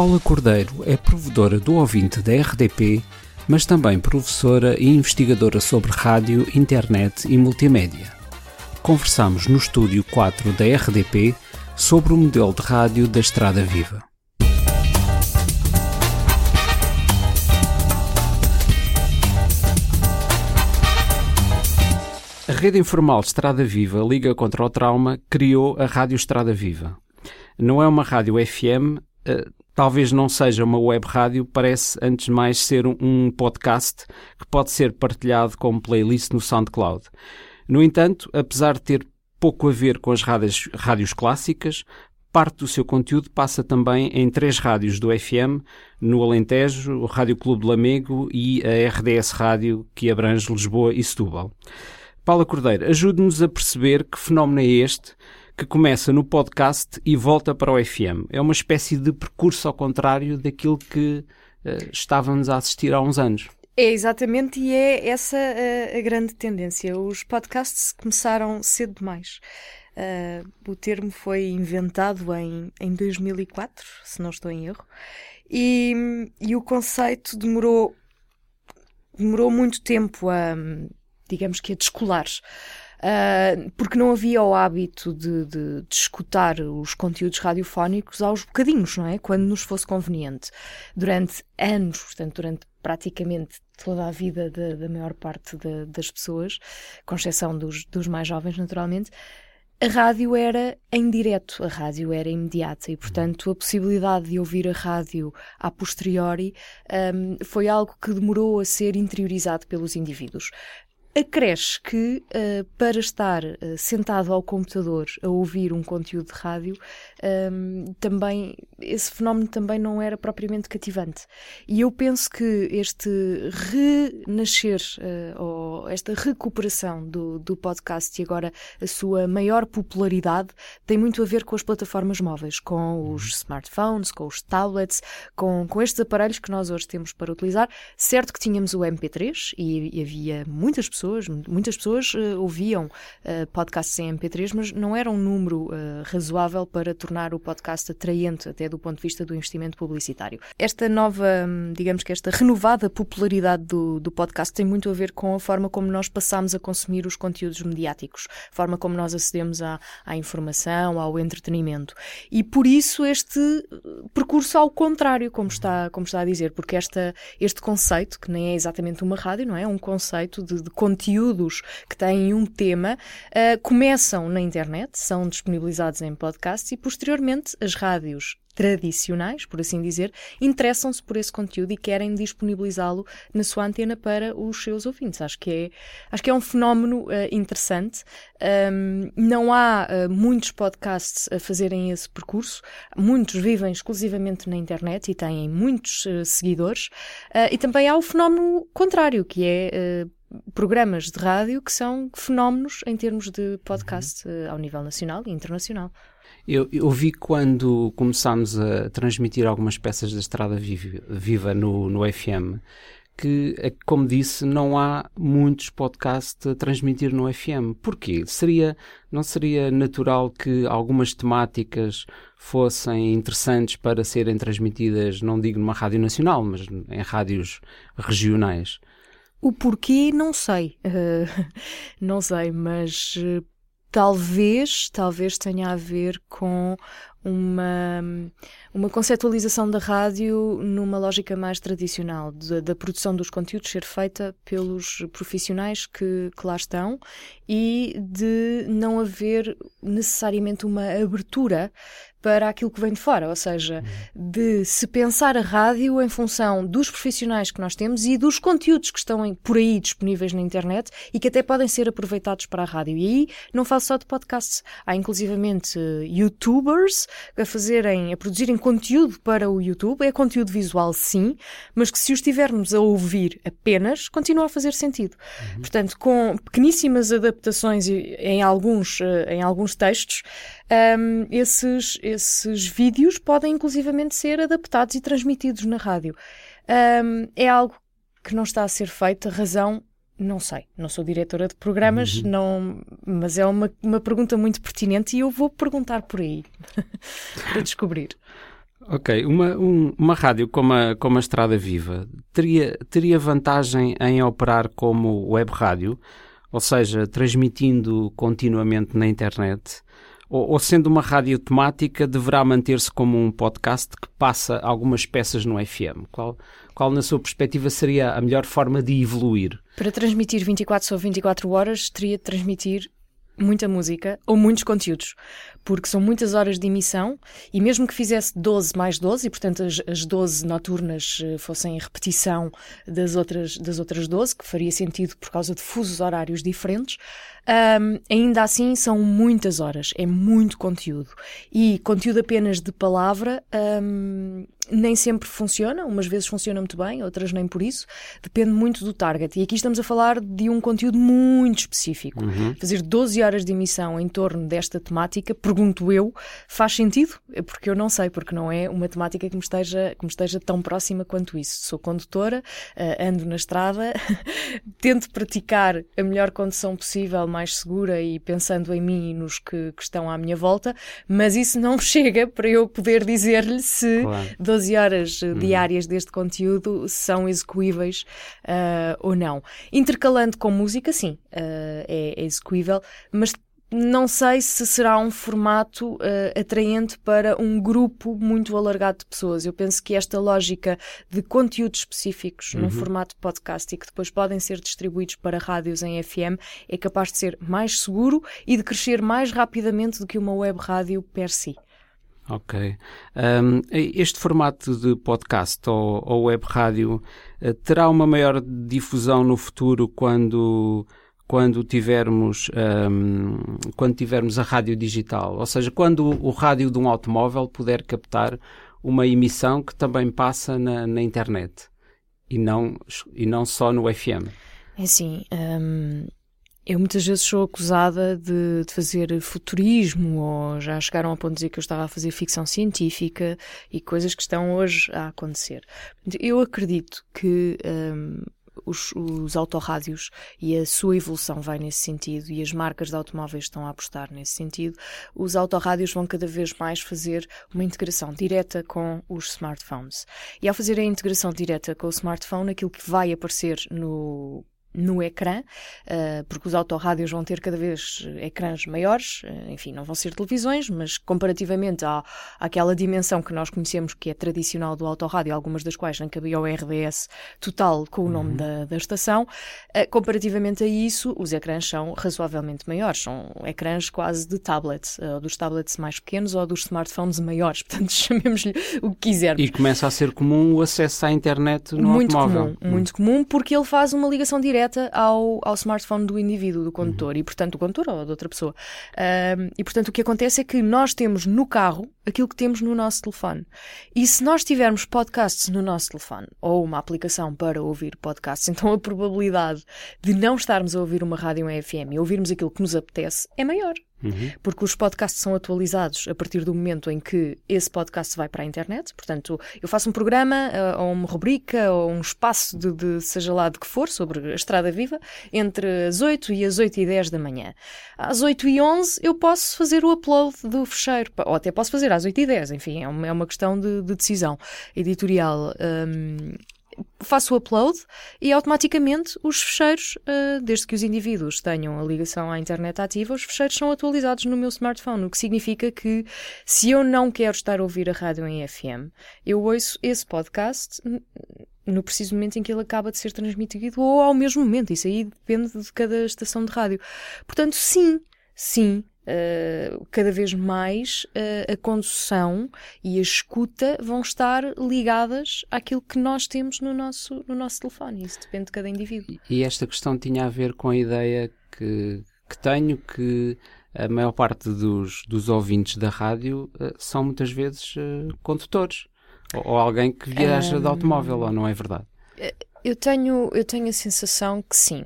Paula Cordeiro é provedora do ouvinte da RDP, mas também professora e investigadora sobre rádio, internet e multimédia. Conversamos no estúdio 4 da RDP sobre o modelo de rádio da Estrada Viva. A rede informal Estrada Viva Liga contra o Trauma criou a Rádio Estrada Viva. Não é uma rádio FM, eh, talvez não seja uma web rádio, parece antes de mais ser um podcast que pode ser partilhado como playlist no SoundCloud. No entanto, apesar de ter pouco a ver com as rádios, rádios clássicas, parte do seu conteúdo passa também em três rádios do FM, no Alentejo, o Rádio Clube de Lamego e a RDS Rádio, que abrange Lisboa e Setúbal. Paula Cordeiro, ajude-nos a perceber que fenómeno é este que começa no podcast e volta para o FM. É uma espécie de percurso ao contrário daquilo que uh, estávamos a assistir há uns anos. É exatamente, e é essa a, a grande tendência. Os podcasts começaram cedo demais. Uh, o termo foi inventado em, em 2004, se não estou em erro, e, e o conceito demorou, demorou muito tempo a, digamos que a descolar. Uh, porque não havia o hábito de, de, de, escutar os conteúdos radiofónicos aos bocadinhos, não é? Quando nos fosse conveniente. Durante anos, portanto, durante praticamente toda a vida da, da maior parte de, das pessoas, com exceção dos, dos mais jovens, naturalmente, a rádio era em direto, a rádio era imediata e, portanto, a possibilidade de ouvir a rádio a posteriori um, foi algo que demorou a ser interiorizado pelos indivíduos acresce que uh, para estar uh, sentado ao computador a ouvir um conteúdo de rádio, um, também esse fenómeno também não era propriamente cativante. E eu penso que este renascer uh, ou esta recuperação do, do podcast e agora a sua maior popularidade tem muito a ver com as plataformas móveis, com os smartphones, com os tablets, com, com estes aparelhos que nós hoje temos para utilizar. Certo que tínhamos o MP3 e, e havia muitas pessoas muitas pessoas uh, ouviam uh, podcasts em MP3, mas não era um número razoável para tornar o podcast atraente, até do ponto de vista do investimento publicitário. Esta nova, hum, digamos que esta renovada popularidade do, do podcast tem muito a ver com a forma como nós passamos a consumir os conteúdos mediáticos, a forma como nós acedemos à, à informação, ao entretenimento. E por isso este percurso ao contrário, como está, como está a dizer, porque esta, este conceito, que nem é exatamente uma rádio, não é? Um conceito de, de conteúdos que têm um tema uh, começam na internet, são disponibilizados em podcasts e posteriormente as rádios tradicionais, por assim dizer, interessam-se por esse conteúdo e querem disponibilizá-lo na sua antena para os seus ouvintes. Acho que é, acho que é um fenómeno uh, interessante. Um, não há uh, muitos podcasts a fazerem esse percurso. Muitos vivem exclusivamente na internet e têm muitos uh, seguidores. e também há o fenómeno contrário, que é programas de rádio que são fenómenos em termos de podcast uhum. ao nível nacional e internacional. Eu, eu vi quando começámos a transmitir algumas peças da Estrada Viva, no, no FM que, é como disse, não há muitos podcasts a transmitir no FM. Porquê? Seria, não seria natural que algumas temáticas fossem interessantes para serem transmitidas, não digo numa rádio nacional, mas em rádios regionais? O porquê não sei, uh, não sei, mas uh, talvez, talvez tenha a ver com uma, uma conceptualização da rádio numa lógica mais tradicional, de, da produção dos conteúdos ser feita pelos profissionais que, que lá estão e de não haver necessariamente uma abertura para aquilo que vem de fora, ou seja, de se pensar a rádio em função dos profissionais que nós temos e dos conteúdos que estão por aí disponíveis na internet e que até podem ser aproveitados para a rádio. E aí não falo só de podcasts, há inclusivamente youtubers a fazerem, a produzirem conteúdo para o YouTube. É conteúdo visual, sim, mas que se o estivermos a ouvir apenas, continua a fazer sentido. Uhum. Portanto, com pequeníssimas adaptações em alguns, eh, em alguns textos, um, esses, esses vídeos podem inclusivamente ser adaptados e transmitidos na rádio. Um, é algo que não está a ser feito, a razão não sei, não sou diretora de programas, uhum. não, mas é uma, uma pergunta muito pertinente e eu vou perguntar por aí para descobrir. Ok, uma, um, uma rádio como a, como a Estrada Viva teria, teria vantagem em operar como web rádio, ou seja, transmitindo continuamente na internet, ou, ou sendo uma rádio temática, deverá manter-se como um podcast que passa algumas peças no FM? Qual, qual, na sua perspectiva, seria a melhor forma de evoluir? Para transmitir 24 sobre 24 horas, teria de transmitir muita música ou muitos conteúdos, porque são muitas horas de emissão e mesmo que fizesse 12 mais 12 e portanto as, as 12 noturnas eh, fossem repetição das outras, das outras 12, que faria sentido por causa de fusos horários diferentes, um, ainda assim são muitas horas, é muito conteúdo. E conteúdo apenas de palavra um, nem sempre funciona, umas vezes funciona muito bem, outras nem por isso. Depende muito do target. E aqui estamos a falar de um conteúdo muito específico. Uhum. Fazer 12 horas de emissão em torno desta temática, pergunto eu, faz sentido? É porque eu não sei, porque não é uma temática que me esteja, que me esteja tão próxima quanto isso. Sou condutora, uh, ando na estrada, tento praticar a melhor condução possível mais segura e pensando em mim e nos que, que estão à minha volta, mas isso não chega para eu poder dizer-lhe se claro. 12 horas uhum. diárias deste conteúdo são execuíveis uh, ou não. Intercalando com música, sim, uh, é, é execuível, mas não sei se será um formato uh, atraente para um grupo muito alargado de pessoas. Eu penso que esta lógica de conteúdos específicos uhum. num formato podcast e que depois podem ser distribuídos para rádios em FM é capaz de ser mais seguro e de crescer mais rapidamente do que uma web rádio per si. Ok. Um, este formato de podcast ou, ou web rádio uh, terá uma maior difusão no futuro quando quando tivermos, um, quando tivermos a rádio digital, ou seja, quando o rádio de um automóvel puder captar uma emissão que também passa na, na internet e não, e não só no FM. É assim, hum, eu muitas vezes sou acusada de, de, fazer futurismo ou já chegaram a ponto de dizer que eu estava a fazer ficção científica e coisas que estão hoje a acontecer. Eu acredito que hum, os, os autorrádios e a sua evolução vai nesse sentido e as marcas de automóveis estão a apostar nesse sentido, os autorrádios vão cada vez mais fazer uma integração direta com os smartphones. E ao fazer a integração direta com o smartphone, aquilo que vai aparecer no no ecrã, uh, porque os autorrádios vão ter cada vez ecrãs maiores, uh, enfim, não vão ser televisões, mas comparativamente à, àquela dimensão que nós conhecemos que é tradicional do autorrádio, algumas das quais nem cabia o RDS total com o nome uhum. da, da estação, comparativamente a isso, os ecrãs são razoavelmente maiores, são ecrãs quase de tablet, dos tablets mais pequenos ou dos smartphones maiores, portanto chamemos-lhe o que quisermos. E começa a ser comum o acesso à internet no muito automóvel. Comum, muito comum, porque ele faz uma ligação direta direta ao, ao smartphone do indivíduo, do condutor, uhum. e portanto do condutor ou de outra pessoa. E portanto o que acontece é que nós temos no carro aquilo que temos no nosso telefone. E se nós tivermos podcasts no nosso telefone, ou uma aplicação para ouvir podcasts, então a probabilidade de não estarmos a ouvir uma rádio em FM e ouvirmos aquilo que nos apetece é maior. Uhum. Porque os podcasts são atualizados a partir do momento em que esse podcast vai para a internet. Portanto, eu faço um programa, uh, ou uma rubrica, ou um espaço de, de, seja lá de que for, sobre a Estrada Viva, entre as 8 e as 8 e 10 da manhã. Às 8 e 11 eu posso fazer o upload do fecheiro, ou até posso fazer às 8 e 10, enfim, é uma, é uma questão de, de decisão editorial. Um, faço o upload e automaticamente os fecheiros, uh, desde que os indivíduos tenham a ligação à internet ativa, os fecheiros são atualizados no meu smartphone, o que significa que se eu não quero estar a ouvir a rádio em FM, eu ouço esse podcast no preciso momento em que ele acaba de ser transmitido ou ao mesmo momento. Isso aí depende de cada estação de rádio. Portanto, sim, sim, Uh, cada vez mais uh, a condução e a escuta vão estar ligadas àquilo que nós temos no nosso, no nosso telefone. Isso depende de cada indivíduo. E esta questão tinha a ver com a ideia que, que tenho que a maior parte dos, dos ouvintes da rádio uh, são muitas vezes condutores ou, ou, alguém que viaja um, de automóvel, ou não é verdade? Eu tenho, eu tenho a sensação que sim.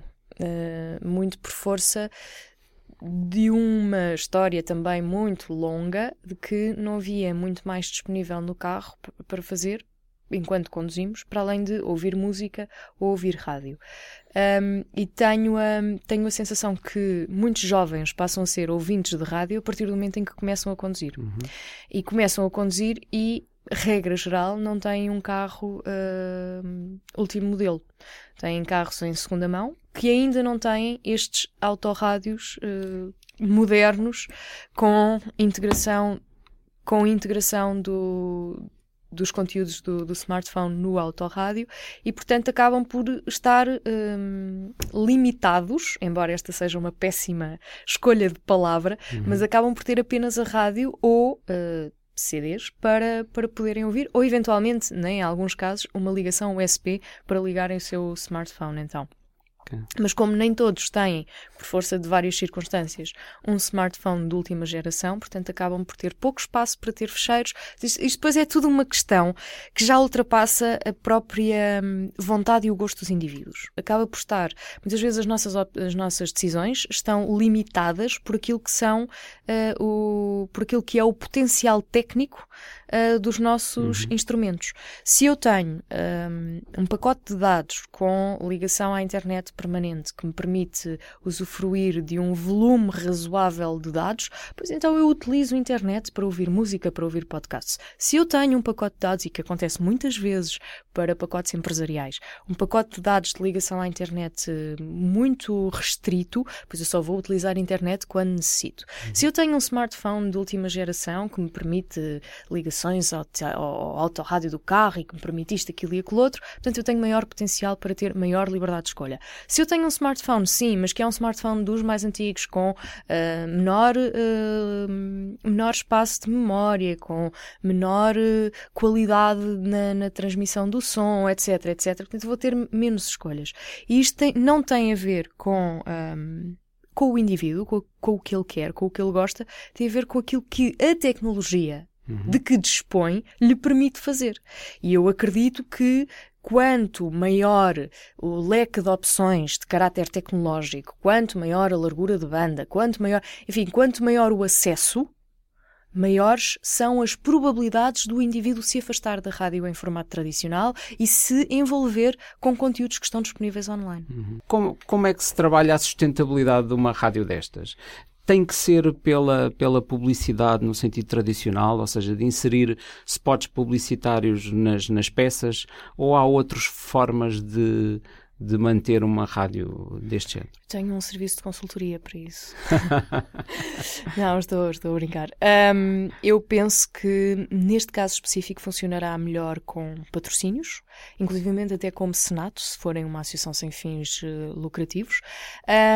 muito por força de uma história também muito longa de que não havia muito mais disponível no carro para fazer enquanto conduzimos, para além de ouvir música ou ouvir rádio. Um, e tenho a, tenho a sensação que muitos jovens passam a ser ouvintes de rádio a partir do momento em que começam a conduzir. Uhum. E começam a conduzir e regra geral, não têm um carro uh, último modelo. Têm carros em segunda mão que ainda não têm estes autorrádios uh, modernos com integração com integração do, dos conteúdos do, do, smartphone no autorrádio e, portanto, acabam por estar um, limitados, embora esta seja uma péssima escolha de palavra, uhum. mas acabam por ter apenas a rádio ou uh, CDs para, para poderem ouvir, ou eventualmente, nem em alguns casos, uma ligação USB para ligarem o seu smartphone. Então. Mas como nem todos têm, por força de várias circunstâncias, um smartphone de última geração, portanto acabam por ter pouco espaço para ter fecheiros. Isto, isto depois é tudo uma questão que já ultrapassa a própria hum, vontade e o gosto dos indivíduos. Acaba por estar, muitas vezes as nossas, as nossas decisões estão limitadas por aquilo que são, uh, o, por aquilo que é o potencial técnico uh, dos nossos uhum. instrumentos. Se eu tenho um, um pacote de dados com ligação à internet permanente que me permite usufruir de um volume razoável de dados, pois então eu utilizo a internet para ouvir música, para ouvir podcasts. Se eu tenho um pacote de dados, e que acontece muitas vezes para pacotes empresariais, um pacote de dados de ligação à internet eh, muito restrito, pois eu só vou utilizar a internet quando necessito. Uhum. Se eu tenho um smartphone de última geração que me permite ligações ao, ao autorrádio do carro e que me permite isto, aquilo e aquilo outro, portanto eu tenho maior potencial para ter maior liberdade de escolha. Se eu tenho um smartphone, sim, mas que é um smartphone dos mais antigos, com uh, menor, uh, menor espaço de memória, com menor uh, qualidade na, na, transmissão do som, etc, etc. Portanto, vou ter menos escolhas. E isto tem, não tem a ver com. Um, com o indivíduo, com, com, o que ele quer, com o que ele gosta, tem a ver com aquilo que a tecnologia uhum. de que dispõe lhe permite fazer. E eu acredito que quanto maior o leque de opções de caráter tecnológico, quanto maior a largura de banda, quanto maior, enfim, quanto maior o acesso, maiores são as probabilidades do indivíduo se afastar da rádio em formato tradicional e se envolver com conteúdos que estão disponíveis online. Uhum. Como, como é que se trabalha a sustentabilidade de uma rádio destas? Tem que ser pela, pela publicidade no sentido tradicional, ou seja, de inserir spots publicitários nas, nas peças, ou há outras formas de, de manter uma rádio deste género? Tenho um serviço de consultoria para isso. Não, estou, estou a brincar. Um, eu penso que neste caso específico funcionará melhor com patrocínios, inclusive até com mecenato, se forem uma associação sem fins uh, lucrativos,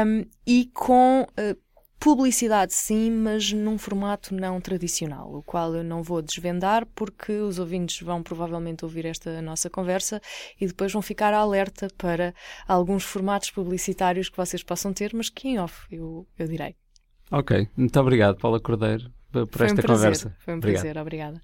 um, e com. Uh, Publicidade sim, mas num formato não tradicional, o qual eu não vou desvendar porque os ouvintes vão provavelmente ouvir esta nossa conversa e depois vão ficar alerta para alguns formatos publicitários que vocês possam ter, mas que em off eu, eu direi. Ok, muito obrigado, Paula Cordeiro, por Foi esta um conversa. Foi um prazer, obrigada.